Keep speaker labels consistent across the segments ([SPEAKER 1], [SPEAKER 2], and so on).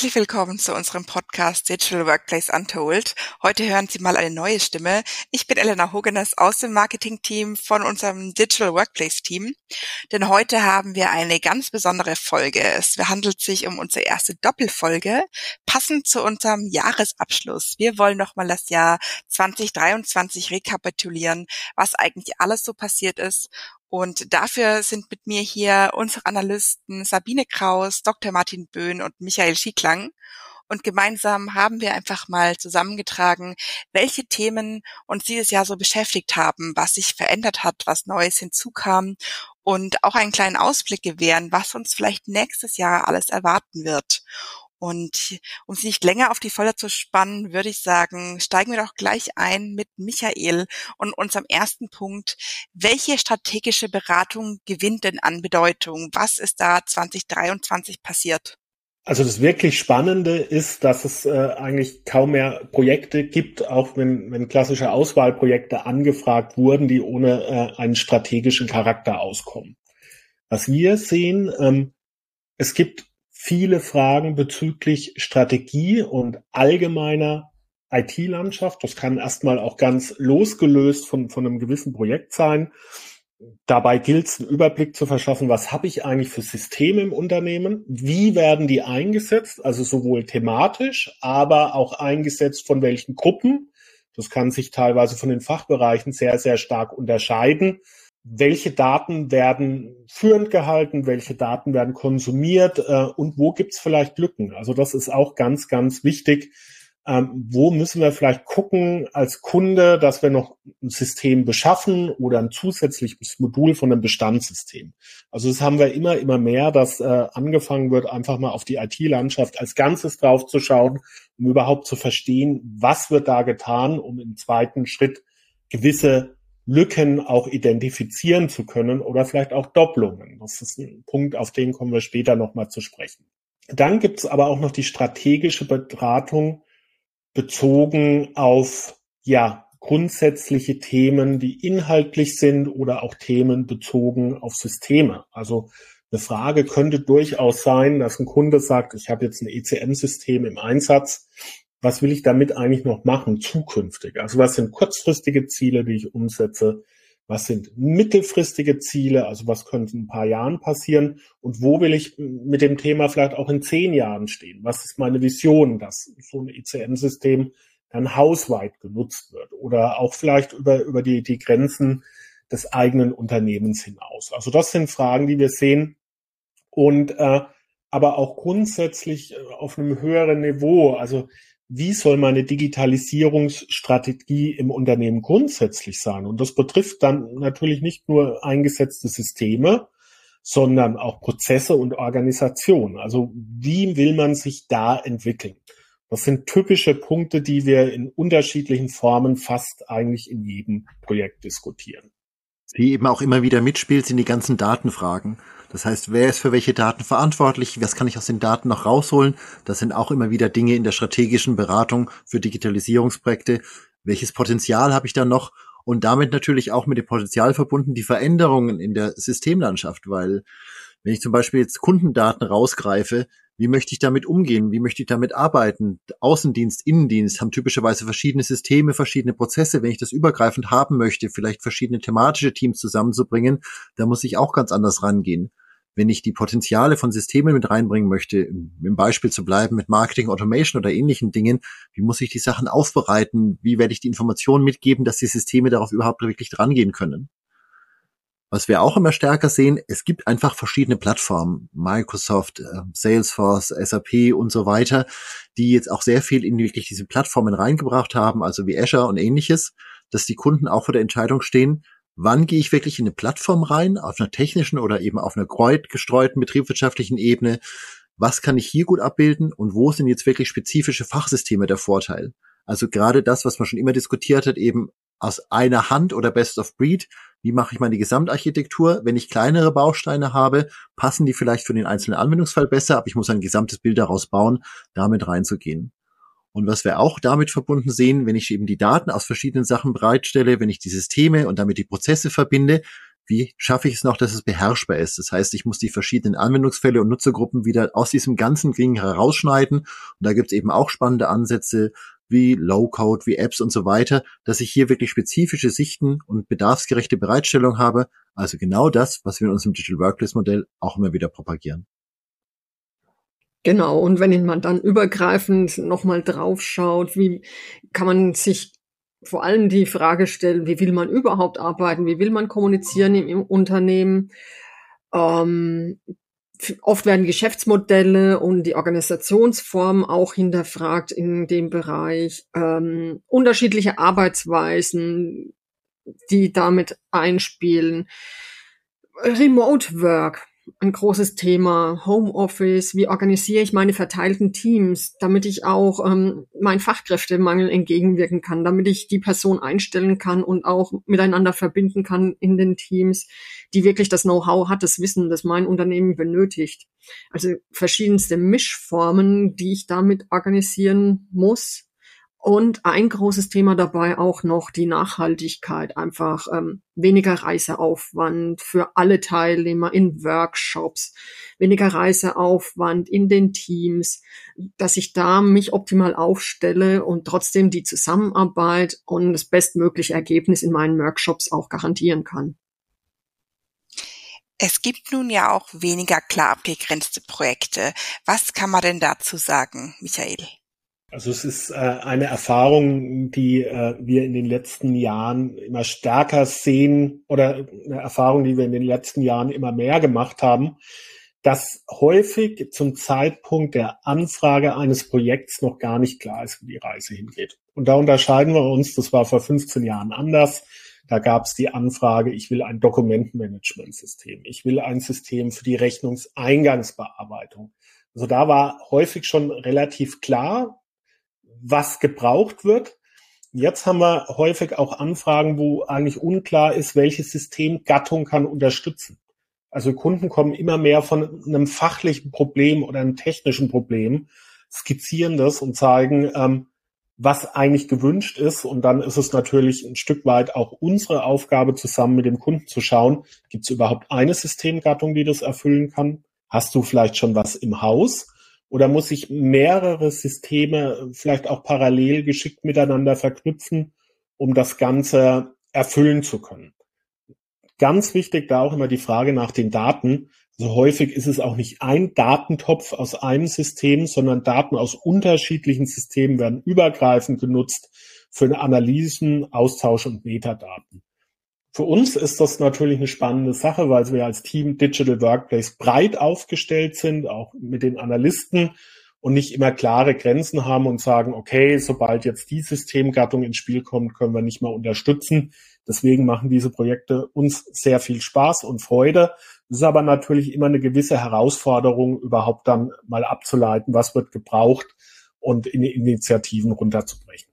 [SPEAKER 1] Herzlich willkommen zu unserem Podcast Digital Workplace Untold. Heute hören Sie mal eine neue Stimme. Ich bin Elena Hogenes aus dem Marketing-Team von unserem Digital Workplace Team. Denn heute haben wir eine ganz besondere Folge. Es handelt sich um unsere erste Doppelfolge, passend zu unserem Jahresabschluss. Wir wollen nochmal das Jahr 2023 rekapitulieren, was eigentlich alles so passiert ist und dafür sind mit mir hier unsere Analysten Sabine Kraus, Dr. Martin Böhn und Michael Schieklang. Und gemeinsam haben wir einfach mal zusammengetragen, welche Themen uns dieses Jahr so beschäftigt haben, was sich verändert hat, was Neues hinzukam und auch einen kleinen Ausblick gewähren, was uns vielleicht nächstes Jahr alles erwarten wird. Und um sie nicht länger auf die Folter zu spannen, würde ich sagen, steigen wir doch gleich ein mit Michael und unserem ersten Punkt. Welche strategische Beratung gewinnt denn an Bedeutung? Was ist da 2023 passiert?
[SPEAKER 2] Also das wirklich Spannende ist, dass es äh, eigentlich kaum mehr Projekte gibt, auch wenn, wenn klassische Auswahlprojekte angefragt wurden, die ohne äh, einen strategischen Charakter auskommen. Was wir sehen, ähm, es gibt viele Fragen bezüglich Strategie und allgemeiner IT-Landschaft. Das kann erstmal auch ganz losgelöst von, von einem gewissen Projekt sein. Dabei gilt es, einen Überblick zu verschaffen, was habe ich eigentlich für Systeme im Unternehmen, wie werden die eingesetzt, also sowohl thematisch, aber auch eingesetzt von welchen Gruppen. Das kann sich teilweise von den Fachbereichen sehr, sehr stark unterscheiden welche Daten werden führend gehalten, welche Daten werden konsumiert äh, und wo gibt's vielleicht Lücken. Also das ist auch ganz, ganz wichtig. Ähm, wo müssen wir vielleicht gucken als Kunde, dass wir noch ein System beschaffen oder ein zusätzliches Modul von einem Bestandssystem. Also das haben wir immer, immer mehr, dass äh, angefangen wird, einfach mal auf die IT-Landschaft als Ganzes draufzuschauen, um überhaupt zu verstehen, was wird da getan, um im zweiten Schritt gewisse Lücken auch identifizieren zu können oder vielleicht auch Doppelungen. Das ist ein Punkt, auf den kommen wir später nochmal zu sprechen. Dann gibt es aber auch noch die strategische Beratung bezogen auf, ja, grundsätzliche Themen, die inhaltlich sind oder auch Themen bezogen auf Systeme. Also eine Frage könnte durchaus sein, dass ein Kunde sagt, ich habe jetzt ein ECM-System im Einsatz was will ich damit eigentlich noch machen zukünftig? Also was sind kurzfristige Ziele, die ich umsetze? Was sind mittelfristige Ziele? Also was könnte in ein paar Jahren passieren? Und wo will ich mit dem Thema vielleicht auch in zehn Jahren stehen? Was ist meine Vision, dass so ein ICM-System dann hausweit genutzt wird oder auch vielleicht über, über die, die Grenzen des eigenen Unternehmens hinaus? Also das sind Fragen, die wir sehen. Und äh, aber auch grundsätzlich äh, auf einem höheren Niveau. Also wie soll meine Digitalisierungsstrategie im Unternehmen grundsätzlich sein? Und das betrifft dann natürlich nicht nur eingesetzte Systeme, sondern auch Prozesse und Organisation. Also wie will man sich da entwickeln? Das sind typische Punkte, die wir in unterschiedlichen Formen fast eigentlich in jedem Projekt diskutieren.
[SPEAKER 3] Die eben auch immer wieder mitspielt, sind die ganzen Datenfragen. Das heißt, wer ist für welche Daten verantwortlich? Was kann ich aus den Daten noch rausholen? Das sind auch immer wieder Dinge in der strategischen Beratung für Digitalisierungsprojekte. Welches Potenzial habe ich da noch? Und damit natürlich auch mit dem Potenzial verbunden die Veränderungen in der Systemlandschaft, weil wenn ich zum Beispiel jetzt Kundendaten rausgreife, wie möchte ich damit umgehen? Wie möchte ich damit arbeiten? Außendienst, Innendienst haben typischerweise verschiedene Systeme, verschiedene Prozesse. Wenn ich das übergreifend haben möchte, vielleicht verschiedene thematische Teams zusammenzubringen, da muss ich auch ganz anders rangehen wenn ich die Potenziale von Systemen mit reinbringen möchte, im Beispiel zu bleiben mit Marketing Automation oder ähnlichen Dingen, wie muss ich die Sachen aufbereiten? Wie werde ich die Informationen mitgeben, dass die Systeme darauf überhaupt wirklich drangehen können? Was wir auch immer stärker sehen, es gibt einfach verschiedene Plattformen, Microsoft, äh, Salesforce, SAP und so weiter, die jetzt auch sehr viel in wirklich diese Plattformen reingebracht haben, also wie Azure und ähnliches, dass die Kunden auch vor der Entscheidung stehen, wann gehe ich wirklich in eine Plattform rein, auf einer technischen oder eben auf einer gestreuten betriebswirtschaftlichen Ebene, was kann ich hier gut abbilden und wo sind jetzt wirklich spezifische Fachsysteme der Vorteil? Also gerade das, was man schon immer diskutiert hat, eben aus einer Hand oder Best of Breed, wie mache ich meine Gesamtarchitektur? Wenn ich kleinere Bausteine habe, passen die vielleicht für den einzelnen Anwendungsfall besser, aber ich muss ein gesamtes Bild daraus bauen, damit reinzugehen. Und was wir auch damit verbunden sehen, wenn ich eben die Daten aus verschiedenen Sachen bereitstelle, wenn ich die Systeme und damit die Prozesse verbinde, wie schaffe ich es noch, dass es beherrschbar ist? Das heißt, ich muss die verschiedenen Anwendungsfälle und Nutzergruppen wieder aus diesem ganzen Ding herausschneiden. Und da gibt es eben auch spannende Ansätze wie Low-Code, wie Apps und so weiter, dass ich hier wirklich spezifische Sichten und bedarfsgerechte Bereitstellung habe. Also genau das, was wir in unserem Digital Workplace Modell auch immer wieder propagieren.
[SPEAKER 4] Genau, und wenn man dann übergreifend nochmal drauf schaut, wie kann man sich vor allem die Frage stellen, wie will man überhaupt arbeiten, wie will man kommunizieren im, im Unternehmen. Ähm, oft werden Geschäftsmodelle und die Organisationsform auch hinterfragt in dem Bereich. Ähm, unterschiedliche Arbeitsweisen, die damit einspielen. Remote Work ein großes Thema. Homeoffice, wie organisiere ich meine verteilten Teams, damit ich auch ähm, meinen Fachkräftemangel entgegenwirken kann, damit ich die Person einstellen kann und auch miteinander verbinden kann in den Teams, die wirklich das Know-how hat, das Wissen, das mein Unternehmen benötigt. Also verschiedenste Mischformen, die ich damit organisieren muss und ein großes Thema dabei auch noch die Nachhaltigkeit, einfach ähm, weniger Reiseaufwand für alle Teilnehmer in Workshops, weniger Reiseaufwand in den Teams, dass ich da mich optimal aufstelle und trotzdem die Zusammenarbeit und das bestmögliche Ergebnis in meinen Workshops auch garantieren kann.
[SPEAKER 1] Es gibt nun ja auch weniger klar abgegrenzte Projekte. Was kann man denn dazu sagen, Michael?
[SPEAKER 2] Also es ist äh, eine Erfahrung, die äh, wir in den letzten Jahren immer stärker sehen oder eine Erfahrung, die wir in den letzten Jahren immer mehr gemacht haben, dass häufig zum Zeitpunkt der Anfrage eines Projekts noch gar nicht klar ist, wo die Reise hingeht. Und da unterscheiden wir uns, das war vor 15 Jahren anders. Da gab es die Anfrage, ich will ein Dokumentenmanagementsystem, ich will ein System für die Rechnungseingangsbearbeitung. Also da war häufig schon relativ klar, was gebraucht wird. Jetzt haben wir häufig auch Anfragen, wo eigentlich unklar ist, welches System Gattung kann unterstützen. Also Kunden kommen immer mehr von einem fachlichen Problem oder einem technischen Problem, skizzieren das und zeigen, ähm, was eigentlich gewünscht ist. Und dann ist es natürlich ein Stück weit auch unsere Aufgabe, zusammen mit dem Kunden zu schauen, gibt es überhaupt eine Systemgattung, die das erfüllen kann? Hast du vielleicht schon was im Haus? Oder muss ich mehrere Systeme vielleicht auch parallel geschickt miteinander verknüpfen, um das Ganze erfüllen zu können? Ganz wichtig da auch immer die Frage nach den Daten. Also häufig ist es auch nicht ein Datentopf aus einem System, sondern Daten aus unterschiedlichen Systemen werden übergreifend genutzt für Analysen, Austausch und Metadaten. Für uns ist das natürlich eine spannende Sache, weil wir als Team Digital Workplace breit aufgestellt sind, auch mit den Analysten und nicht immer klare Grenzen haben und sagen, okay, sobald jetzt die Systemgattung ins Spiel kommt, können wir nicht mehr unterstützen. Deswegen machen diese Projekte uns sehr viel Spaß und Freude. Es ist aber natürlich immer eine gewisse Herausforderung, überhaupt dann mal abzuleiten, was wird gebraucht und in Initiativen runterzubrechen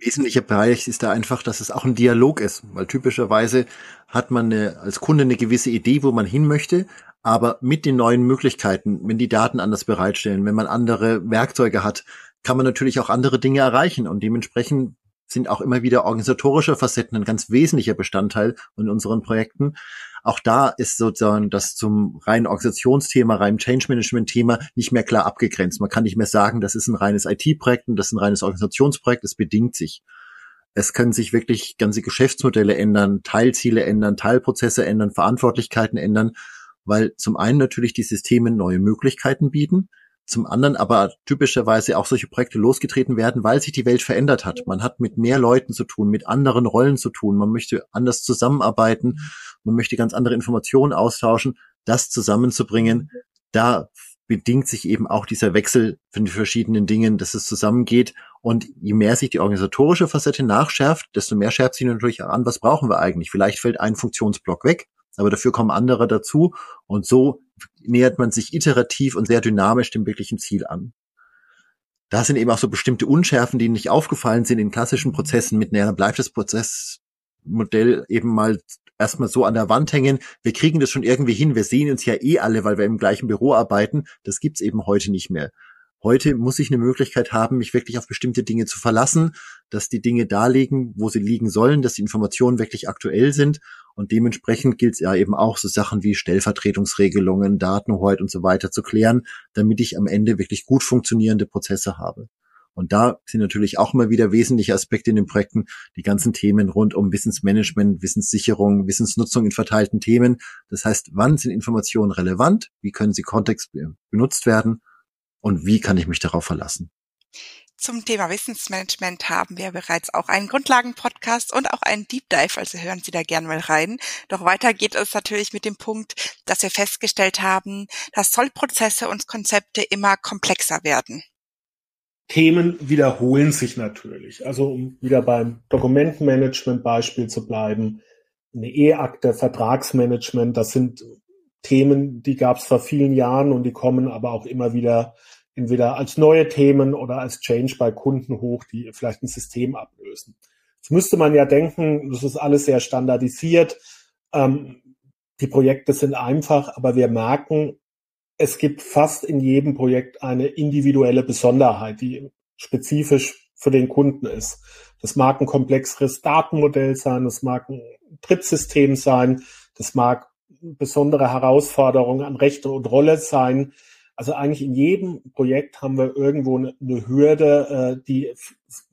[SPEAKER 3] wesentlicher Bereich ist da einfach, dass es auch ein Dialog ist, weil typischerweise hat man eine, als Kunde eine gewisse Idee, wo man hin möchte, aber mit den neuen Möglichkeiten, wenn die Daten anders bereitstellen, wenn man andere Werkzeuge hat, kann man natürlich auch andere Dinge erreichen und dementsprechend sind auch immer wieder organisatorische Facetten ein ganz wesentlicher Bestandteil in unseren Projekten. Auch da ist sozusagen das zum reinen Organisationsthema, rein Change Management Thema nicht mehr klar abgegrenzt. Man kann nicht mehr sagen, das ist ein reines IT-Projekt und das ist ein reines Organisationsprojekt. Es bedingt sich. Es können sich wirklich ganze Geschäftsmodelle ändern, Teilziele ändern, Teilprozesse ändern, Verantwortlichkeiten ändern, weil zum einen natürlich die Systeme neue Möglichkeiten bieten, zum anderen aber typischerweise auch solche Projekte losgetreten werden, weil sich die Welt verändert hat. Man hat mit mehr Leuten zu tun, mit anderen Rollen zu tun, man möchte anders zusammenarbeiten, man möchte ganz andere Informationen austauschen, das zusammenzubringen, da bedingt sich eben auch dieser Wechsel von den verschiedenen Dingen, dass es zusammengeht. Und je mehr sich die organisatorische Facette nachschärft, desto mehr schärft sich natürlich an, was brauchen wir eigentlich. Vielleicht fällt ein Funktionsblock weg, aber dafür kommen andere dazu. Und so nähert man sich iterativ und sehr dynamisch dem wirklichen Ziel an. Da sind eben auch so bestimmte Unschärfen, die nicht aufgefallen sind in klassischen Prozessen mit, naja, bleibt das Prozessmodell eben mal erstmal so an der Wand hängen. Wir kriegen das schon irgendwie hin. Wir sehen uns ja eh alle, weil wir im gleichen Büro arbeiten. Das gibt's eben heute nicht mehr. Heute muss ich eine Möglichkeit haben, mich wirklich auf bestimmte Dinge zu verlassen, dass die Dinge da liegen, wo sie liegen sollen, dass die Informationen wirklich aktuell sind Und dementsprechend gilt es ja eben auch, so Sachen wie Stellvertretungsregelungen, Datenhoheit und so weiter zu klären, damit ich am Ende wirklich gut funktionierende Prozesse habe. Und da sind natürlich auch immer wieder wesentliche Aspekte in den Projekten, die ganzen Themen rund um Wissensmanagement, Wissenssicherung, Wissensnutzung in verteilten Themen. Das heißt, wann sind Informationen relevant? Wie können sie Kontext benutzt werden? Und wie kann ich mich darauf verlassen?
[SPEAKER 1] Zum Thema Wissensmanagement haben wir bereits auch einen Grundlagen-Podcast und auch einen Deep Dive, also hören Sie da gerne mal rein. Doch weiter geht es natürlich mit dem Punkt, dass wir festgestellt haben, dass Zollprozesse und Konzepte immer komplexer werden.
[SPEAKER 2] Themen wiederholen sich natürlich. Also um wieder beim Dokumentenmanagement-Beispiel zu bleiben, eine E-Akte, Vertragsmanagement, das sind Themen, die gab es vor vielen Jahren und die kommen aber auch immer wieder entweder als neue Themen oder als Change bei Kunden hoch, die vielleicht ein System ablösen. Jetzt müsste man ja denken, das ist alles sehr standardisiert. Ähm, die Projekte sind einfach, aber wir merken, es gibt fast in jedem Projekt eine individuelle Besonderheit, die spezifisch für den Kunden ist. Das mag ein komplexeres Datenmodell sein, das mag ein Drittsystem sein, das mag besondere Herausforderungen an Rechte und Rolle sein. Also eigentlich in jedem Projekt haben wir irgendwo eine, Hürde, äh, die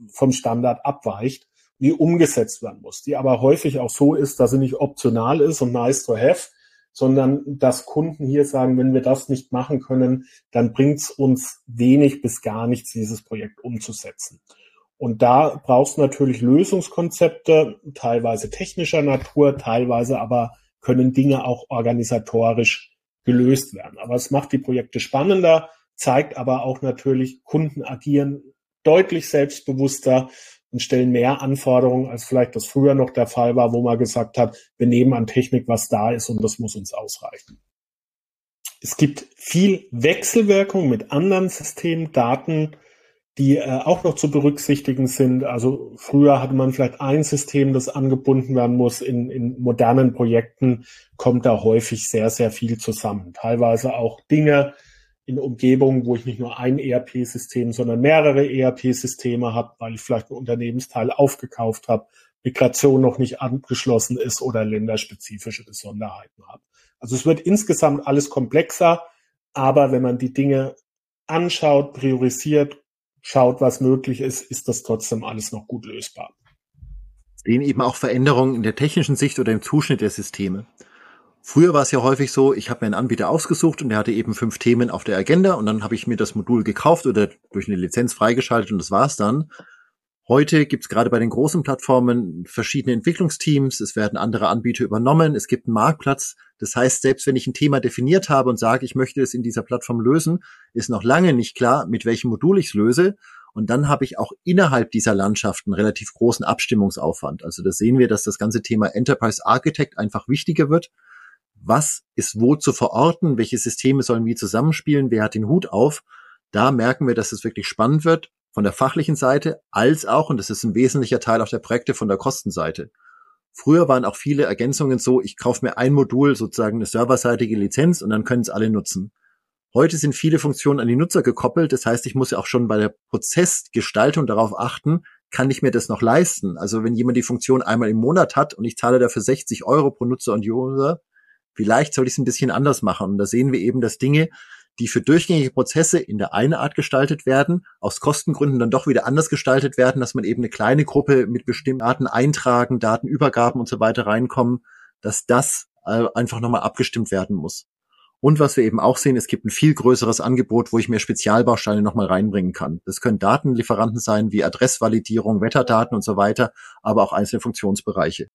[SPEAKER 2] vom Standard abweicht, die umgesetzt werden muss, die aber häufig auch so ist, dass sie nicht optional ist und nice to have, sondern dass Kunden hier sagen, wenn wir das nicht machen können, dann bringt es uns wenig bis gar nichts, dieses Projekt umzusetzen. Und da brauchst du natürlich Lösungskonzepte, teilweise technischer Natur, teilweise aber können Dinge auch organisatorisch gelöst werden. Aber es macht die Projekte spannender, zeigt aber auch natürlich, Kunden agieren deutlich selbstbewusster und stellen mehr Anforderungen, als vielleicht das früher noch der Fall war, wo man gesagt hat, wir nehmen an Technik, was da ist und das muss uns ausreichen. Es gibt viel Wechselwirkung mit anderen Systemen, Daten, die äh, auch noch zu berücksichtigen sind. Also früher hatte man vielleicht ein System, das angebunden werden muss. In, in modernen Projekten kommt da häufig sehr, sehr viel zusammen. Teilweise auch Dinge in Umgebungen, wo ich nicht nur ein ERP-System, sondern mehrere ERP-Systeme habe, weil ich vielleicht ein Unternehmensteil aufgekauft habe, Migration noch nicht abgeschlossen ist oder länderspezifische Besonderheiten habe. Also es wird insgesamt alles komplexer, aber wenn man die Dinge anschaut, priorisiert, schaut, was möglich ist, ist das trotzdem alles noch gut lösbar.
[SPEAKER 3] Sehen eben auch Veränderungen in der technischen Sicht oder im Zuschnitt der Systeme. Früher war es ja häufig so, ich habe mir einen Anbieter ausgesucht und der hatte eben fünf Themen auf der Agenda und dann habe ich mir das Modul gekauft oder durch eine Lizenz freigeschaltet und das war's dann. Heute gibt es gerade bei den großen Plattformen verschiedene Entwicklungsteams, es werden andere Anbieter übernommen, es gibt einen Marktplatz. Das heißt, selbst wenn ich ein Thema definiert habe und sage, ich möchte es in dieser Plattform lösen, ist noch lange nicht klar, mit welchem Modul ich es löse. Und dann habe ich auch innerhalb dieser Landschaft einen relativ großen Abstimmungsaufwand. Also da sehen wir, dass das ganze Thema Enterprise Architect einfach wichtiger wird. Was ist wo zu verorten? Welche Systeme sollen wie zusammenspielen? Wer hat den Hut auf? Da merken wir, dass es wirklich spannend wird von der fachlichen Seite als auch, und das ist ein wesentlicher Teil auch der Projekte von der Kostenseite. Früher waren auch viele Ergänzungen so, ich kaufe mir ein Modul, sozusagen eine serverseitige Lizenz und dann können es alle nutzen. Heute sind viele Funktionen an die Nutzer gekoppelt. Das heißt, ich muss ja auch schon bei der Prozessgestaltung darauf achten, kann ich mir das noch leisten? Also wenn jemand die Funktion einmal im Monat hat und ich zahle dafür 60 Euro pro Nutzer und User, vielleicht soll ich es ein bisschen anders machen. Und da sehen wir eben, dass Dinge, die für durchgängige Prozesse in der einen Art gestaltet werden, aus Kostengründen dann doch wieder anders gestaltet werden, dass man eben eine kleine Gruppe mit bestimmten Daten eintragen, Datenübergaben und so weiter reinkommen, dass das äh, einfach nochmal abgestimmt werden muss. Und was wir eben auch sehen, es gibt ein viel größeres Angebot, wo ich mir Spezialbausteine nochmal reinbringen kann. Das können Datenlieferanten sein, wie Adressvalidierung, Wetterdaten und so weiter, aber auch einzelne Funktionsbereiche.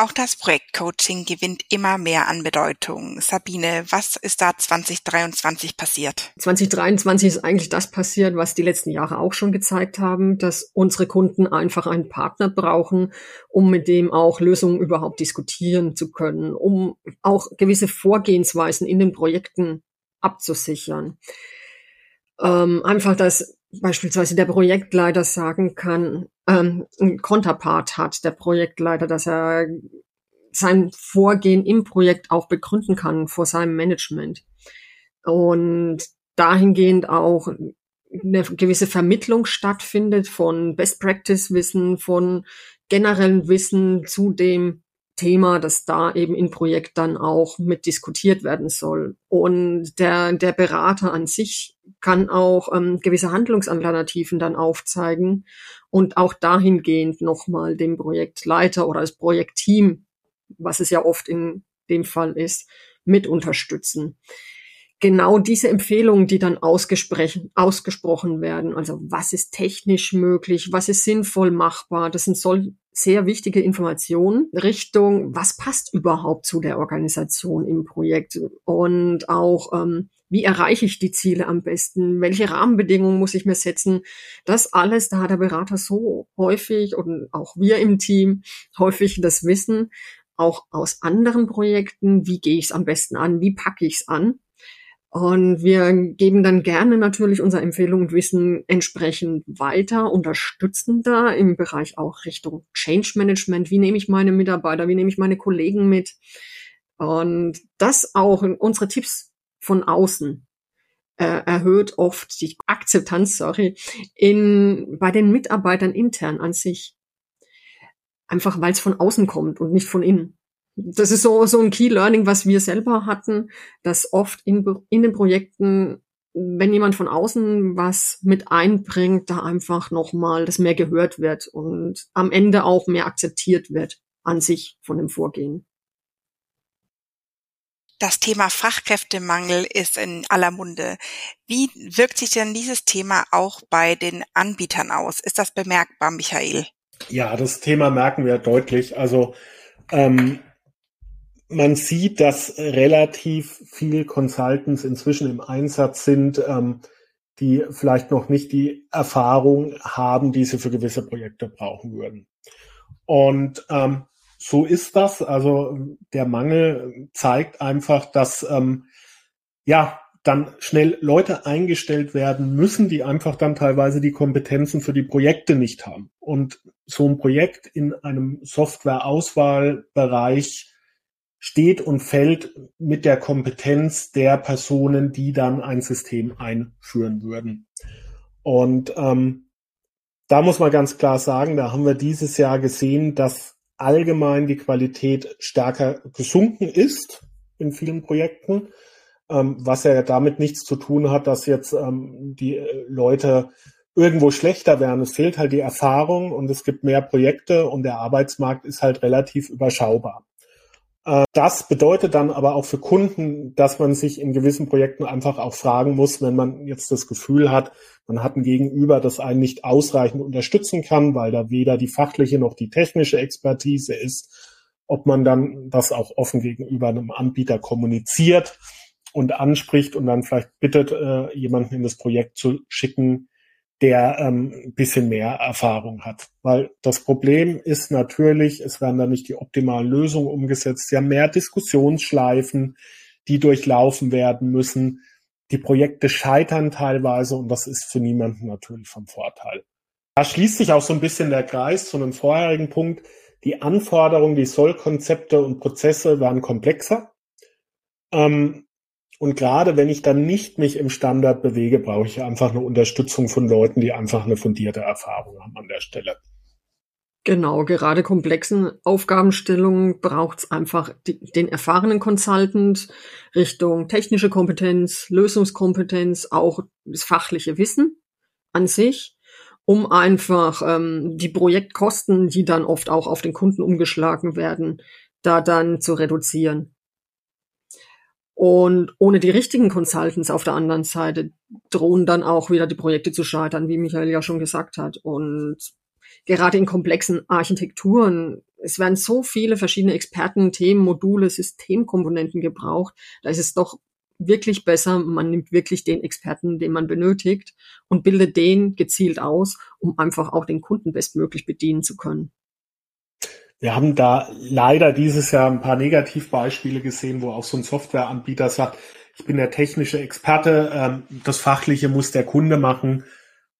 [SPEAKER 1] Auch das Projektcoaching gewinnt immer mehr an Bedeutung. Sabine, was ist da 2023 passiert?
[SPEAKER 4] 2023 ist eigentlich das passiert, was die letzten Jahre auch schon gezeigt haben, dass unsere Kunden einfach einen Partner brauchen, um mit dem auch Lösungen überhaupt diskutieren zu können, um auch gewisse Vorgehensweisen in den Projekten abzusichern. Ähm, einfach, dass beispielsweise der Projektleiter sagen kann, ähm, ein Konterpart hat, der Projektleiter, dass er sein Vorgehen im Projekt auch begründen kann vor seinem Management. Und dahingehend auch eine gewisse Vermittlung stattfindet von Best Practice Wissen, von generellen Wissen zu dem Thema, das da eben in Projekt dann auch mit diskutiert werden soll. Und der, der Berater an sich kann auch ähm, gewisse Handlungsalternativen dann aufzeigen und auch dahingehend nochmal dem Projektleiter oder das Projektteam, was es ja oft in dem Fall ist, mit unterstützen genau diese Empfehlungen, die dann ausgesprochen werden. Also was ist technisch möglich, was ist sinnvoll machbar, das sind soll sehr wichtige Informationen Richtung, was passt überhaupt zu der Organisation im Projekt und auch ähm, wie erreiche ich die Ziele am besten? Welche Rahmenbedingungen muss ich mir setzen? Das alles, da hat der Berater so häufig und auch wir im Team häufig das Wissen, auch aus anderen Projekten, wie gehe ich es am besten an, wie packe ich es an. Und wir geben dann gerne natürlich unsere Empfehlungen und Wissen entsprechend weiter, unterstützen da im Bereich auch Richtung Change Management. Wie nehme ich meine Mitarbeiter, wie nehme ich meine Kollegen mit? Und das auch unsere Tipps von außen äh, erhöht oft die Akzeptanz, sorry, in, bei den Mitarbeitern intern an sich. Einfach weil es von außen kommt und nicht von innen das ist so, so ein Key Learning, was wir selber hatten, dass oft in, in den Projekten, wenn jemand von außen was mit einbringt, da einfach nochmal das mehr gehört wird und am Ende auch mehr akzeptiert wird an sich von dem Vorgehen.
[SPEAKER 1] Das Thema Fachkräftemangel ist in aller Munde. Wie wirkt sich denn dieses Thema auch bei den Anbietern aus? Ist das bemerkbar, Michael?
[SPEAKER 2] Ja, das Thema merken wir deutlich. Also ähm, man sieht, dass relativ viel Consultants inzwischen im Einsatz sind, ähm, die vielleicht noch nicht die Erfahrung haben, die sie für gewisse Projekte brauchen würden. Und ähm, so ist das. Also der Mangel zeigt einfach, dass ähm, ja dann schnell Leute eingestellt werden müssen, die einfach dann teilweise die Kompetenzen für die Projekte nicht haben. Und so ein Projekt in einem Softwareauswahlbereich steht und fällt mit der Kompetenz der Personen, die dann ein System einführen würden. Und ähm, da muss man ganz klar sagen, da haben wir dieses Jahr gesehen, dass allgemein die Qualität stärker gesunken ist in vielen Projekten, ähm, was ja damit nichts zu tun hat, dass jetzt ähm, die Leute irgendwo schlechter werden. Es fehlt halt die Erfahrung und es gibt mehr Projekte und der Arbeitsmarkt ist halt relativ überschaubar. Äh, das bedeutet dann aber auch für Kunden, dass man sich in gewissen Projekten einfach auch fragen muss, wenn man jetzt das Gefühl hat, man hat ein Gegenüber, das einen nicht ausreichend unterstützen kann, weil da weder die fachliche noch die technische Expertise ist, ob man dann das auch offen gegenüber einem Anbieter kommuniziert und anspricht und dann vielleicht bittet, äh, jemanden in das Projekt zu schicken, der ähm, bisschen mehr Erfahrung hat. Weil das Problem ist natürlich, es werden da nicht die optimalen Lösungen umgesetzt. Sie haben mehr Diskussionsschleifen, die durchlaufen werden müssen. Die Projekte scheitern teilweise und das ist für niemanden natürlich vom Vorteil. Da schließt sich auch so ein bisschen der Kreis zu einem vorherigen Punkt. Die Anforderungen, die Sollkonzepte und Prozesse werden komplexer. Ähm, und gerade wenn ich dann nicht mich im Standard bewege, brauche ich einfach eine Unterstützung von Leuten, die einfach eine fundierte Erfahrung haben an der Stelle.
[SPEAKER 4] Genau, gerade komplexen Aufgabenstellungen braucht es einfach die, den erfahrenen Consultant Richtung technische Kompetenz, Lösungskompetenz, auch das fachliche Wissen an sich, um einfach ähm, die Projektkosten, die dann oft auch auf den Kunden umgeschlagen werden, da dann zu reduzieren. Und ohne die richtigen Consultants auf der anderen Seite drohen dann auch wieder die Projekte zu scheitern, wie Michael ja schon gesagt hat. Und gerade in komplexen Architekturen, es werden so viele verschiedene Experten, Themen, Module, Systemkomponenten gebraucht. Da ist es doch wirklich besser, man nimmt wirklich den Experten, den man benötigt und bildet den gezielt aus, um einfach auch den Kunden bestmöglich bedienen zu können.
[SPEAKER 2] Wir haben da leider dieses Jahr ein paar Negativbeispiele gesehen, wo auch so ein Softwareanbieter sagt, ich bin der technische Experte, ähm, das Fachliche muss der Kunde machen.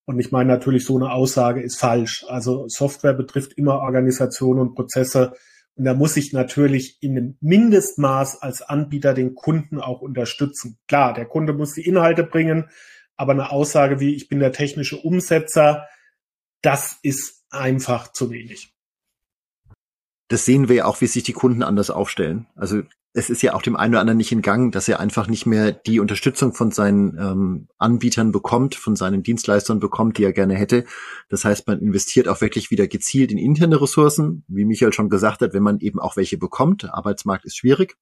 [SPEAKER 2] Und ich meine natürlich, so eine Aussage ist falsch. Also Software betrifft immer Organisation und Prozesse. Und da muss ich natürlich in einem Mindestmaß als Anbieter den Kunden auch unterstützen. Klar, der Kunde muss die Inhalte bringen, aber eine Aussage wie, ich bin der technische Umsetzer, das ist einfach zu wenig.
[SPEAKER 3] Das sehen wir ja auch, wie sich die Kunden anders aufstellen. Also es ist ja auch dem einen oder anderen nicht entgangen, dass er einfach nicht mehr die Unterstützung von seinen ähm, Anbietern bekommt, von seinen Dienstleistern bekommt, die er gerne hätte. Das heißt, man investiert auch wirklich wieder gezielt in interne Ressourcen, wie Michael schon gesagt hat, wenn man eben auch welche bekommt. Arbeitsmarkt ist schwierig.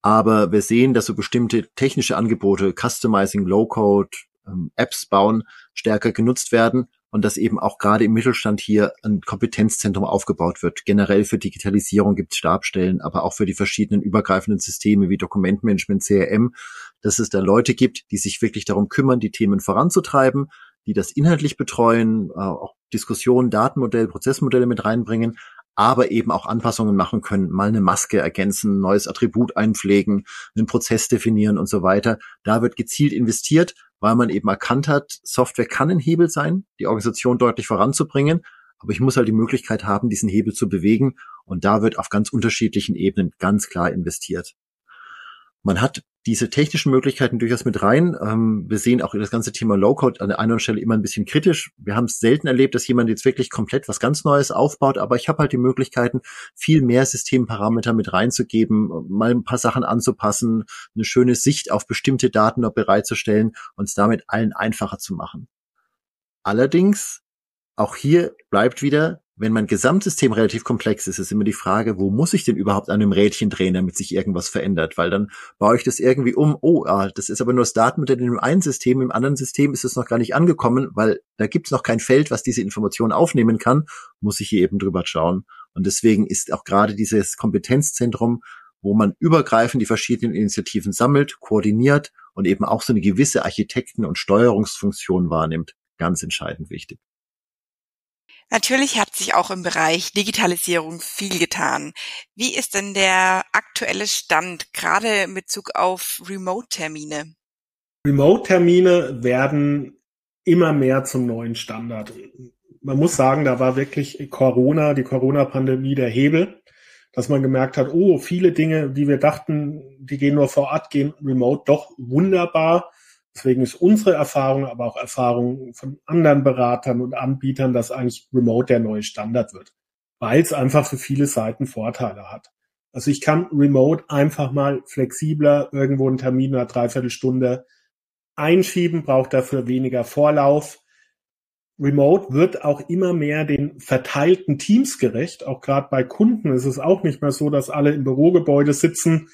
[SPEAKER 3] Aber wir sehen, dass so bestimmte technische Angebote, Customizing, Low-Code, ähm, Apps bauen, stärker genutzt werden und dass eben auch gerade im Mittelstand hier ein Kompetenzzentrum aufgebaut wird. Generell für Digitalisierung gibt es Stabstellen, aber auch für die verschiedenen übergreifenden Systeme wie Dokumentmanagement, CRM, dass es da Leute gibt, die sich wirklich darum kümmern, die Themen voranzutreiben, die das inhaltlich betreuen, äh, auch Diskussionen, Datenmodell, Prozessmodelle mit reinbringen, aber eben auch Anpassungen machen können, mal eine Maske ergänzen, neues Attribut einpflegen, einen Prozess definieren und so weiter. Da wird gezielt investiert weil man eben erkannt hat, Software kann ein Hebel sein, die Organisation deutlich voranzubringen, aber ich muss halt die Möglichkeit haben, diesen Hebel zu bewegen und da wird auf ganz unterschiedlichen Ebenen ganz klar investiert. Man hat diese technischen Möglichkeiten durchaus mit rein. Ähm, wir sehen auch das ganze Thema Low-Code an der einen Stelle immer ein bisschen kritisch. Wir haben es selten erlebt, dass jemand jetzt wirklich komplett was ganz Neues aufbaut, aber ich habe halt die Möglichkeiten, viel mehr Systemparameter mit reinzugeben, mal ein paar Sachen anzupassen, eine schöne Sicht auf bestimmte Daten noch bereitzustellen und es damit allen einfacher zu machen. Allerdings, auch hier bleibt wieder, wenn mein Gesamtsystem relativ komplex ist, ist immer die Frage, wo muss ich denn überhaupt an einem Rädchen drehen, damit sich irgendwas verändert? Weil dann baue ich das irgendwie um. Oh, ah, das ist aber nur das Datenmodell in dem einen System, im anderen System ist es noch gar nicht angekommen, weil da gibt es noch kein Feld, was diese Information aufnehmen kann. Muss ich hier eben drüber schauen. Und deswegen ist auch gerade dieses Kompetenzzentrum, wo man übergreifend die verschiedenen Initiativen sammelt, koordiniert und eben auch so eine gewisse Architekten- und Steuerungsfunktion wahrnimmt, ganz entscheidend wichtig.
[SPEAKER 1] Natürlich hat sich auch im Bereich Digitalisierung viel getan. Wie ist denn der aktuelle Stand, gerade in Bezug auf Remote-Termine?
[SPEAKER 2] Remote-Termine werden immer mehr zum neuen Standard. Man muss sagen, da war wirklich Corona, die Corona-Pandemie der Hebel, dass man gemerkt hat, oh, viele Dinge, die wir dachten, die gehen nur vor Ort, gehen remote doch wunderbar. Deswegen ist unsere Erfahrung, aber auch Erfahrung von anderen Beratern und Anbietern, dass eigentlich Remote der neue Standard wird, weil es einfach für viele Seiten Vorteile hat. Also ich kann Remote einfach mal flexibler irgendwo einen Termin einer Dreiviertelstunde einschieben, braucht dafür weniger Vorlauf. Remote wird auch immer mehr den verteilten Teams gerecht. Auch gerade bei Kunden ist es auch nicht mehr so, dass alle im Bürogebäude sitzen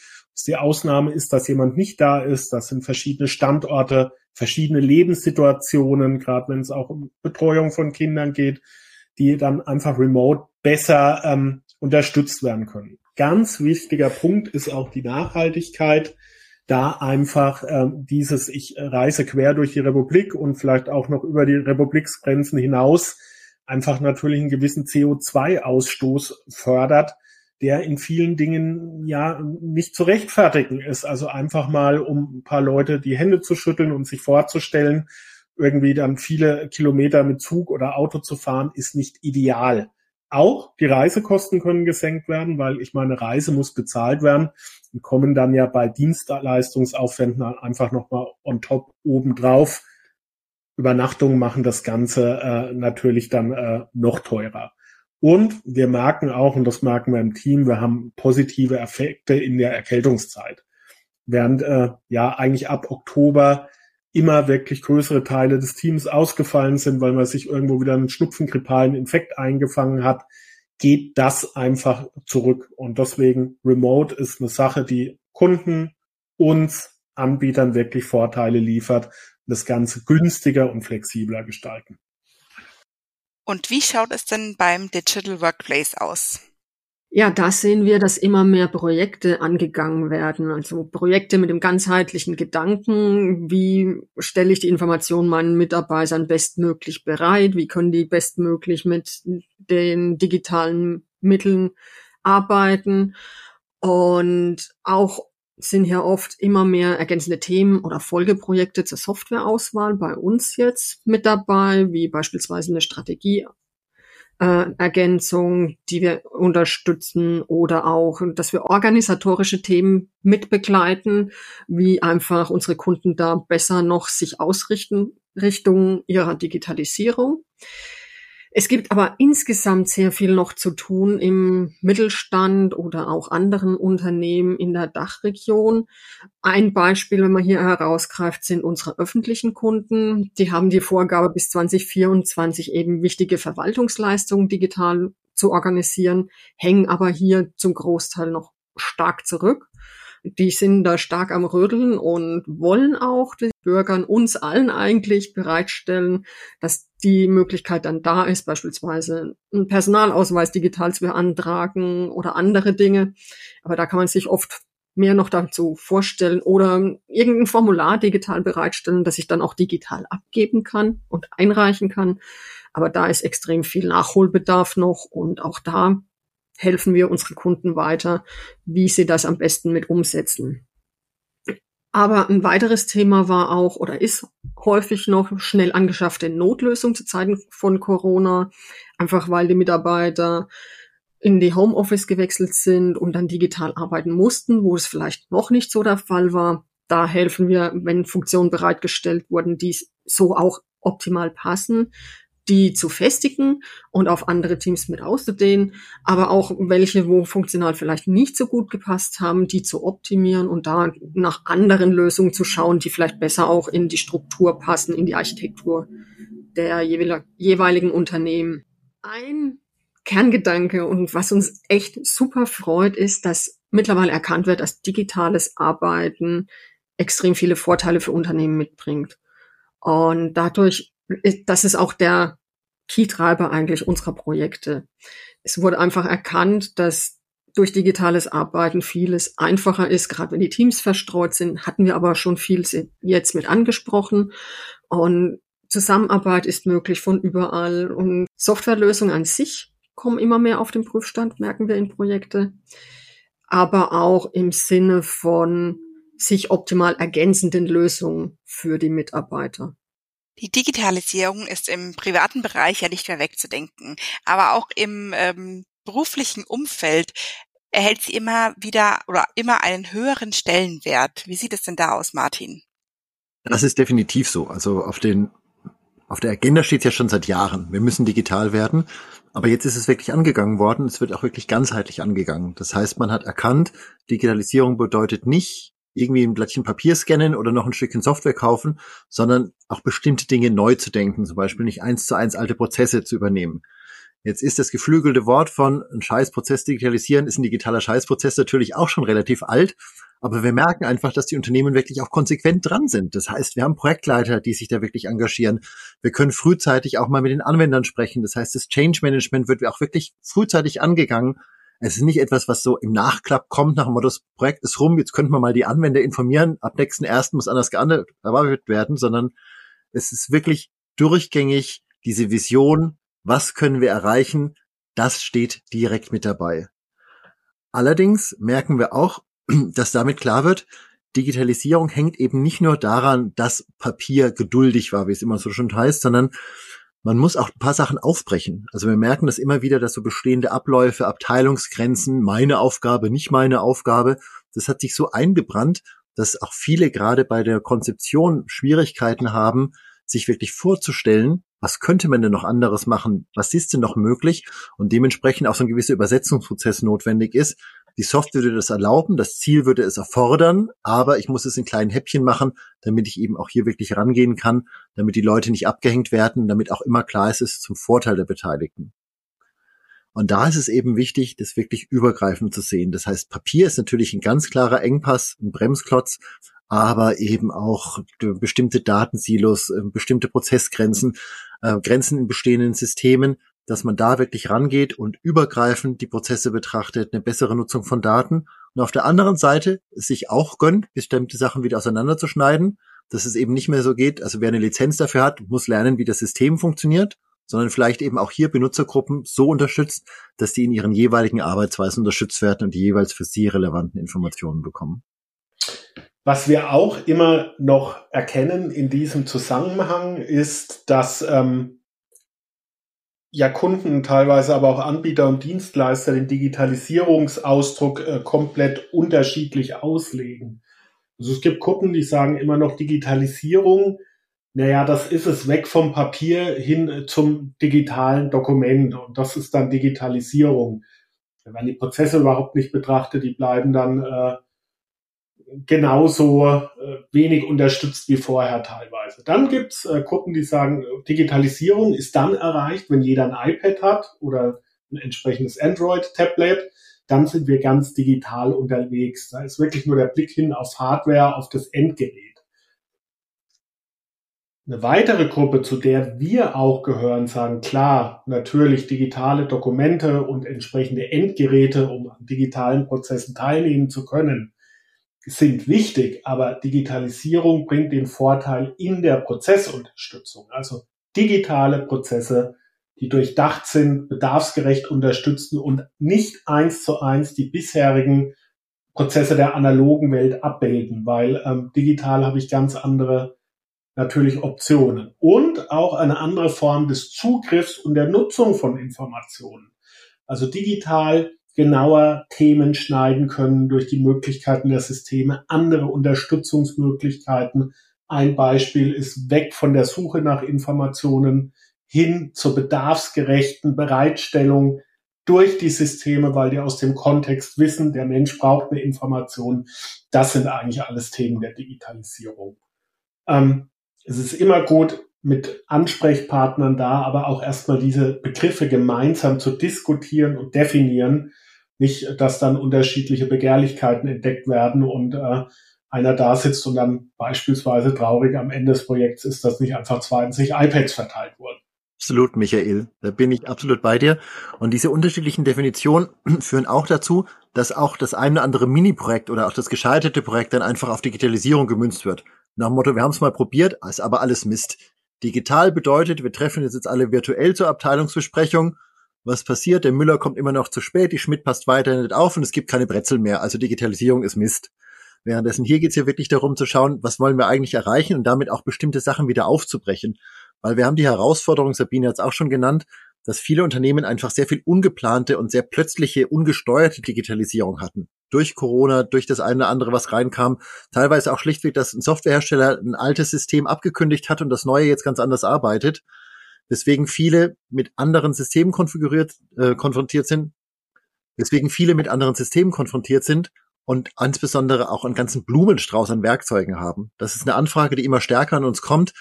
[SPEAKER 2] die Ausnahme ist, dass jemand nicht da ist. Das sind verschiedene Standorte, verschiedene Lebenssituationen, gerade wenn es auch um Betreuung von Kindern geht, die dann einfach remote besser ähm, unterstützt werden können. Ganz wichtiger Punkt ist auch die Nachhaltigkeit. Da einfach ähm, dieses, ich reise quer durch die Republik und vielleicht auch noch über die Republiksgrenzen hinaus, einfach natürlich einen gewissen CO2-Ausstoß fördert der in vielen Dingen ja nicht zu rechtfertigen ist. Also einfach mal, um ein paar Leute die Hände zu schütteln und sich vorzustellen, irgendwie dann viele Kilometer mit Zug oder Auto zu fahren, ist nicht ideal. Auch die Reisekosten können gesenkt werden, weil ich meine, Reise muss bezahlt werden und kommen dann ja bei Dienstleistungsaufwänden einfach nochmal on top obendrauf. Übernachtungen machen das Ganze äh, natürlich dann äh, noch teurer. Und wir merken auch, und das merken wir im Team, wir haben positive Effekte in der Erkältungszeit. Während äh, ja eigentlich ab Oktober immer wirklich größere Teile des Teams ausgefallen sind, weil man sich irgendwo wieder einen schnupfengrippalen Infekt eingefangen hat, geht das einfach zurück. Und deswegen Remote ist eine Sache, die Kunden uns Anbietern wirklich Vorteile liefert, das Ganze günstiger und flexibler gestalten.
[SPEAKER 1] Und wie schaut es denn beim Digital Workplace aus?
[SPEAKER 4] Ja, da sehen wir, dass immer mehr Projekte angegangen werden. Also Projekte mit dem ganzheitlichen Gedanken, wie stelle ich die Informationen meinen Mitarbeitern bestmöglich bereit, wie können die bestmöglich mit den digitalen Mitteln arbeiten. Und auch sind hier oft immer mehr ergänzende Themen oder Folgeprojekte zur Softwareauswahl bei uns jetzt mit dabei, wie beispielsweise eine Strategie. Äh, Ergänzung, die wir unterstützen oder auch, dass wir organisatorische Themen mitbegleiten, wie einfach unsere Kunden da besser noch sich ausrichten Richtung ihrer Digitalisierung. Es gibt aber insgesamt sehr viel noch zu tun im Mittelstand oder auch anderen Unternehmen in der Dachregion. Ein Beispiel, wenn man hier herausgreift, sind unsere öffentlichen Kunden. Die haben die Vorgabe, bis 2024 eben wichtige Verwaltungsleistungen digital zu organisieren, hängen aber hier zum Großteil noch stark zurück. Die sind da stark am Rödeln und wollen auch den Bürgern, uns allen eigentlich bereitstellen, dass die Möglichkeit dann da ist, beispielsweise einen Personalausweis digital zu beantragen oder andere Dinge. Aber da kann man sich oft mehr noch dazu vorstellen oder irgendein Formular digital bereitstellen, das ich dann auch digital abgeben kann und einreichen kann. Aber da ist extrem viel Nachholbedarf noch und auch da helfen wir unseren Kunden weiter, wie sie das am besten mit umsetzen. Aber ein weiteres Thema war auch oder ist häufig noch schnell angeschaffte Notlösung zu Zeiten von Corona, einfach weil die Mitarbeiter in die Homeoffice gewechselt sind und dann digital arbeiten mussten, wo es vielleicht noch nicht so der Fall war. Da helfen wir, wenn Funktionen bereitgestellt wurden, die so auch optimal passen, die zu festigen und auf andere Teams mit auszudehnen, aber auch welche, wo funktional vielleicht nicht so gut gepasst haben, die zu optimieren und da nach anderen Lösungen zu schauen, die vielleicht besser auch in die Struktur passen, in die Architektur der jeweiligen Unternehmen. Ein Kerngedanke und was uns echt super freut, ist, dass mittlerweile erkannt wird, dass digitales Arbeiten extrem viele Vorteile für Unternehmen mitbringt. Und dadurch das ist auch der Key-Treiber eigentlich unserer Projekte. Es wurde einfach erkannt, dass durch digitales Arbeiten vieles einfacher ist, gerade wenn die Teams verstreut sind, hatten wir aber schon viel jetzt mit angesprochen. Und Zusammenarbeit ist möglich von überall und Softwarelösungen an sich kommen immer mehr auf den Prüfstand, merken wir in Projekte. Aber auch im Sinne von sich optimal ergänzenden Lösungen für die Mitarbeiter.
[SPEAKER 1] Die Digitalisierung ist im privaten Bereich ja nicht mehr wegzudenken, aber auch im ähm, beruflichen Umfeld erhält sie immer wieder oder immer einen höheren Stellenwert. Wie sieht es denn da aus, Martin?
[SPEAKER 3] Das ist definitiv so. Also auf den auf der Agenda steht ja schon seit Jahren. Wir müssen digital werden. Aber jetzt ist es wirklich angegangen worden. Es wird auch wirklich ganzheitlich angegangen. Das heißt, man hat erkannt, Digitalisierung bedeutet nicht irgendwie ein Blattchen Papier scannen oder noch ein Stückchen Software kaufen, sondern auch bestimmte Dinge neu zu denken, zum Beispiel nicht eins zu eins alte Prozesse zu übernehmen. Jetzt ist das geflügelte Wort von ein Scheißprozess digitalisieren, ist ein digitaler Scheißprozess natürlich auch schon relativ alt, aber wir merken einfach, dass die Unternehmen wirklich auch konsequent dran sind. Das heißt, wir haben Projektleiter, die sich da wirklich engagieren. Wir können frühzeitig auch mal mit den Anwendern sprechen. Das heißt, das Change Management wird auch wirklich frühzeitig angegangen es ist nicht etwas, was so im Nachklapp kommt nach dem Motto, das Projekt ist rum, jetzt könnten wir mal die Anwender informieren, ab nächsten ersten muss anders gearbeitet werden, sondern es ist wirklich durchgängig diese Vision, was können wir erreichen, das steht direkt mit dabei. Allerdings merken wir auch, dass damit klar wird, Digitalisierung hängt eben nicht nur daran, dass Papier geduldig war, wie es immer so schon heißt, sondern man muss auch ein paar Sachen aufbrechen. Also wir merken das immer wieder, dass so bestehende Abläufe, Abteilungsgrenzen, meine Aufgabe, nicht meine Aufgabe, das hat sich so eingebrannt, dass auch viele gerade bei der Konzeption Schwierigkeiten haben, sich wirklich vorzustellen, was könnte man denn noch anderes machen, was ist denn noch möglich und dementsprechend auch so ein gewisser Übersetzungsprozess notwendig ist, die Software würde das erlauben, das Ziel würde es erfordern, aber ich muss es in kleinen Häppchen machen, damit ich eben auch hier wirklich rangehen kann, damit die Leute nicht abgehängt werden, damit auch immer klar ist, es ist zum Vorteil der Beteiligten. Und da ist es eben wichtig, das wirklich übergreifend zu sehen. Das heißt, Papier ist natürlich ein ganz klarer Engpass, ein Bremsklotz, aber eben auch bestimmte Datensilos, äh, bestimmte Prozessgrenzen, äh, Grenzen in bestehenden Systemen, dass man da wirklich rangeht und übergreifend die Prozesse betrachtet, eine bessere Nutzung von Daten und auf der anderen Seite sich auch gönnt, bestimmte Sachen wieder auseinanderzuschneiden, dass es eben nicht mehr so geht, also wer eine Lizenz dafür hat, muss lernen, wie das System funktioniert, sondern vielleicht eben auch hier Benutzergruppen so unterstützt, dass die in ihren jeweiligen Arbeitsweisen unterstützt werden und die jeweils für sie relevanten Informationen bekommen.
[SPEAKER 2] Was wir auch immer noch erkennen in diesem Zusammenhang ist, dass ähm, ja Kunden, teilweise aber auch Anbieter und Dienstleister den Digitalisierungsausdruck äh, komplett unterschiedlich auslegen. Also es gibt Kunden, die sagen immer noch Digitalisierung Naja, das ist es weg vom Papier hin zum digitalen Dokument und das ist dann Digitalisierung. Wenn man die Prozesse überhaupt nicht betrachtet, die bleiben dann äh, genauso äh, wenig unterstützt wie vorher teilweise. Dann gibt's äh, Gruppen, die sagen, Digitalisierung ist dann erreicht, wenn jeder ein iPad hat oder ein entsprechendes Android-Tablet. Dann sind wir ganz digital unterwegs. Da ist wirklich nur der Blick hin auf Hardware, auf das Endgerät. Eine weitere Gruppe, zu der wir auch gehören, sagen, klar, natürlich digitale Dokumente und entsprechende Endgeräte, um an digitalen Prozessen teilnehmen zu können sind wichtig, aber Digitalisierung bringt den Vorteil in der Prozessunterstützung. Also digitale Prozesse, die durchdacht sind, bedarfsgerecht unterstützen und nicht eins zu eins die bisherigen Prozesse der analogen Welt abbilden, weil ähm, digital habe ich ganz andere natürlich Optionen und auch eine andere Form des Zugriffs und der Nutzung von Informationen. Also digital genauer Themen schneiden können durch die Möglichkeiten der Systeme, andere Unterstützungsmöglichkeiten. Ein Beispiel ist weg von der Suche nach Informationen hin zur bedarfsgerechten Bereitstellung durch die Systeme, weil die aus dem Kontext wissen, der Mensch braucht eine Information. Das sind eigentlich alles Themen der Digitalisierung. Ähm, es ist immer gut, mit Ansprechpartnern da, aber auch erstmal diese Begriffe gemeinsam zu diskutieren und definieren, nicht, dass dann unterschiedliche Begehrlichkeiten entdeckt werden und äh, einer da sitzt und dann beispielsweise traurig am Ende des Projekts ist, dass nicht einfach 20 iPads verteilt wurden.
[SPEAKER 3] Absolut, Michael. Da bin ich absolut bei dir. Und diese unterschiedlichen Definitionen führen auch dazu, dass auch das eine oder andere Mini-Projekt oder auch das gescheiterte Projekt dann einfach auf Digitalisierung gemünzt wird. Nach dem Motto, wir haben es mal probiert, ist aber alles Mist. Digital bedeutet, wir treffen uns jetzt alle virtuell zur Abteilungsbesprechung was passiert? Der Müller kommt immer noch zu spät, die Schmidt passt weiter nicht auf und es gibt keine Brezel mehr. Also Digitalisierung ist Mist. Währenddessen hier geht es ja wirklich darum zu schauen, was wollen wir eigentlich erreichen und damit auch bestimmte Sachen wieder aufzubrechen. Weil wir haben die Herausforderung, Sabine hat es auch schon genannt, dass viele Unternehmen einfach sehr viel ungeplante und sehr plötzliche, ungesteuerte Digitalisierung hatten. Durch Corona, durch das eine oder andere, was reinkam. Teilweise auch schlichtweg, dass ein Softwarehersteller ein altes System abgekündigt hat und das neue jetzt ganz anders arbeitet weswegen viele mit anderen Systemen konfiguriert, äh, konfrontiert sind, weswegen viele mit anderen Systemen konfrontiert sind und insbesondere auch einen ganzen Blumenstrauß an Werkzeugen haben. Das ist eine Anfrage, die immer stärker an uns kommt.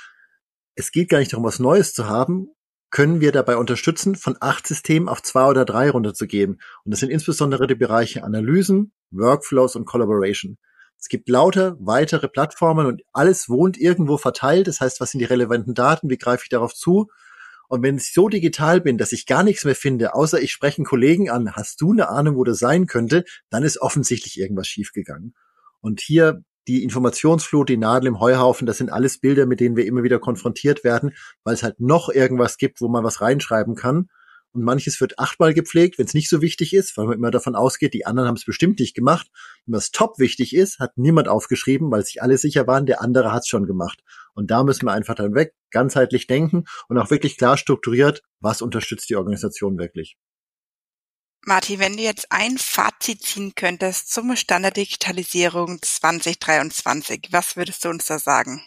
[SPEAKER 3] Es geht gar nicht darum, was Neues zu haben. Können wir dabei unterstützen, von acht Systemen auf zwei oder drei runterzugehen? Und das sind insbesondere die Bereiche Analysen, Workflows und Collaboration. Es gibt lauter weitere Plattformen und alles wohnt irgendwo verteilt. Das heißt, was sind die relevanten Daten? Wie greife ich darauf zu? Und wenn ich so digital bin, dass ich gar nichts mehr finde, außer ich spreche einen Kollegen an, hast du eine Ahnung, wo das sein könnte, dann ist offensichtlich irgendwas schiefgegangen. Und hier die Informationsflut, die Nadel im Heuhaufen, das sind alles Bilder, mit denen wir immer wieder konfrontiert werden, weil es halt noch irgendwas gibt, wo man was reinschreiben kann und manches wird achtmal gepflegt, wenn es nicht so wichtig ist, weil man immer davon ausgeht, die anderen haben es bestimmt nicht gemacht. Und was top wichtig ist, hat niemand aufgeschrieben, weil sich alle sicher waren, der andere hat es schon gemacht. Und da müssen wir einfach dann weg, ganzheitlich denken und auch wirklich klar strukturiert, was unterstützt die Organisation wirklich.
[SPEAKER 1] Martin, wenn du jetzt ein Fazit ziehen könntest zum Stand der Digitalisierung 2023, was würdest du uns da sagen?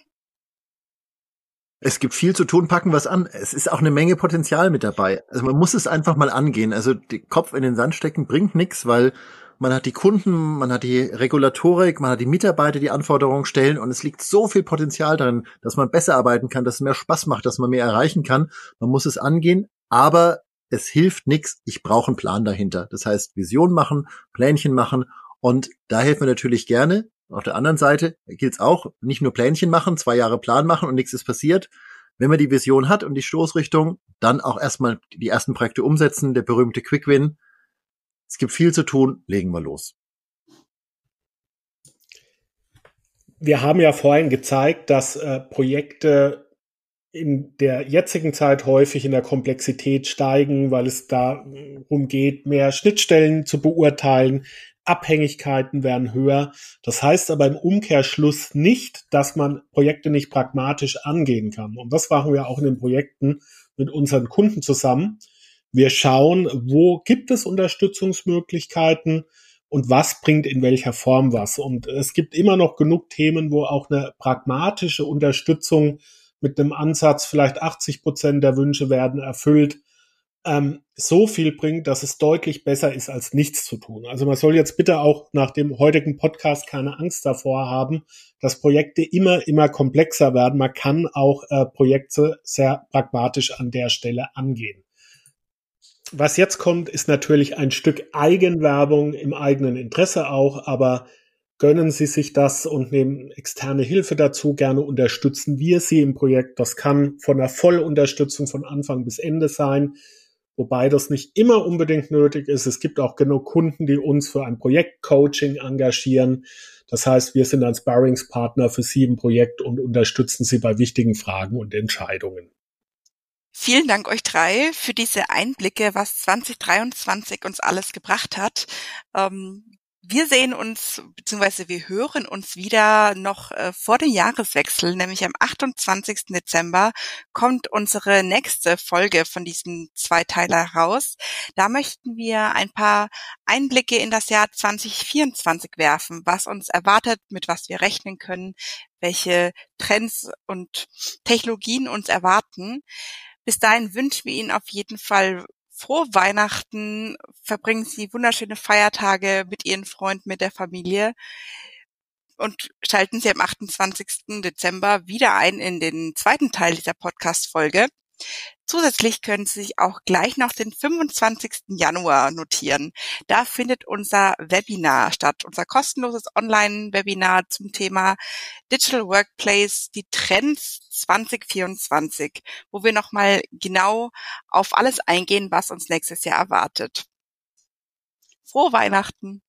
[SPEAKER 3] Es gibt viel zu tun, packen was an. Es ist auch eine Menge Potenzial mit dabei. Also man muss es einfach mal angehen. Also den Kopf in den Sand stecken bringt nichts, weil man hat die Kunden, man hat die Regulatorik, man hat die Mitarbeiter, die Anforderungen stellen und es liegt so viel Potenzial darin, dass man besser arbeiten kann, dass es mehr Spaß macht, dass man mehr erreichen kann. Man muss es angehen, aber es hilft nichts. Ich brauche einen Plan dahinter. Das heißt, Vision machen, Plänchen machen und da helfen wir natürlich gerne. Auf der anderen Seite gilt es auch, nicht nur Plänchen machen, zwei Jahre Plan machen und nichts ist passiert. Wenn man die Vision hat und die Stoßrichtung, dann auch erstmal die ersten Projekte umsetzen, der berühmte Quick Win. Es gibt viel zu tun, legen wir los.
[SPEAKER 2] Wir haben ja vorhin gezeigt, dass äh, Projekte in der jetzigen Zeit häufig in der Komplexität steigen, weil es darum geht, mehr Schnittstellen zu beurteilen, Abhängigkeiten werden höher. Das heißt aber im Umkehrschluss nicht, dass man Projekte nicht pragmatisch angehen kann. Und das machen wir auch in den Projekten mit unseren Kunden zusammen. Wir schauen, wo gibt es Unterstützungsmöglichkeiten und was bringt in welcher Form was. Und es gibt immer noch genug Themen, wo auch eine pragmatische Unterstützung mit einem Ansatz, vielleicht 80 Prozent der Wünsche werden erfüllt, ähm, so viel bringt, dass es deutlich besser ist, als nichts zu tun. Also man soll jetzt bitte auch nach dem heutigen Podcast keine Angst davor haben, dass Projekte immer, immer komplexer werden. Man kann auch äh, Projekte sehr pragmatisch an der Stelle angehen. Was jetzt kommt, ist natürlich ein Stück Eigenwerbung im eigenen Interesse auch, aber gönnen Sie sich das und nehmen externe Hilfe dazu. Gerne unterstützen wir Sie im Projekt. Das kann von der Vollunterstützung von Anfang bis Ende sein wobei das nicht immer unbedingt nötig ist. Es gibt auch genug Kunden, die uns für ein Projektcoaching engagieren. Das heißt, wir sind ein Sparringspartner für Sie im Projekt und unterstützen Sie bei wichtigen Fragen und Entscheidungen.
[SPEAKER 1] Vielen Dank euch drei für diese Einblicke, was 2023 uns alles gebracht hat. Ähm, wir sehen uns, beziehungsweise wir hören uns wieder noch äh, vor dem Jahreswechsel, nämlich am 28. Dezember kommt unsere nächste Folge von diesem Zweiteiler raus. Da möchten wir ein paar Einblicke in das Jahr 2024 werfen, was uns erwartet, mit was wir rechnen können, welche Trends und Technologien uns erwarten. Bis dahin wünschen wir Ihnen auf jeden Fall frohe Weihnachten, verbringen Sie wunderschöne Feiertage mit Ihren Freunden, mit der Familie und schalten Sie am 28. Dezember wieder ein in den zweiten Teil dieser Podcast-Folge. Zusätzlich können Sie sich auch gleich noch den 25. Januar notieren. Da findet unser Webinar statt, unser kostenloses Online-Webinar zum Thema Digital Workplace, die Trends 2024, wo wir nochmal genau auf alles eingehen, was uns nächstes Jahr erwartet. Frohe Weihnachten!